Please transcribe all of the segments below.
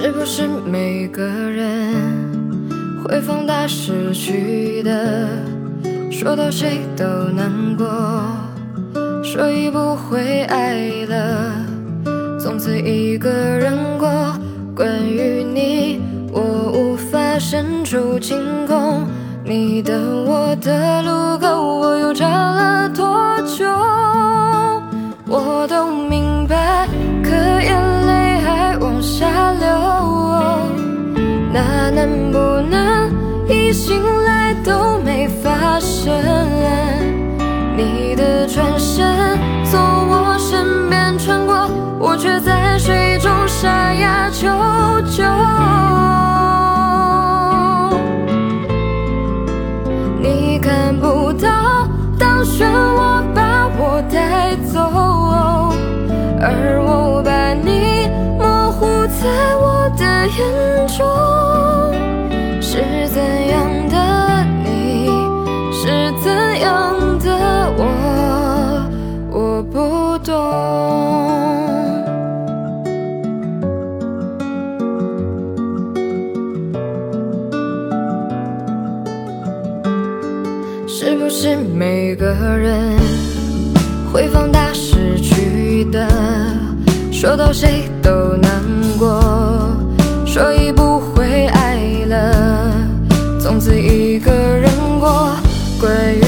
是不是每个人会放大失去的？说到谁都难过，说已不会爱了，从此一个人过。关于你，我无法伸出晴空。你的我的路口，我又站了多久？我都醒来都没发生？你的转身从我身边穿过，我却在水中沙哑，求救。你看不到，当漩涡把我带走而我把你模糊在我的眼中，是不是每个人会放大失去的？说到谁都难过，所以不会爱了，从此一个人过。关于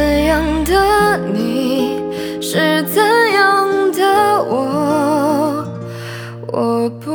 怎样的你是怎样的我我不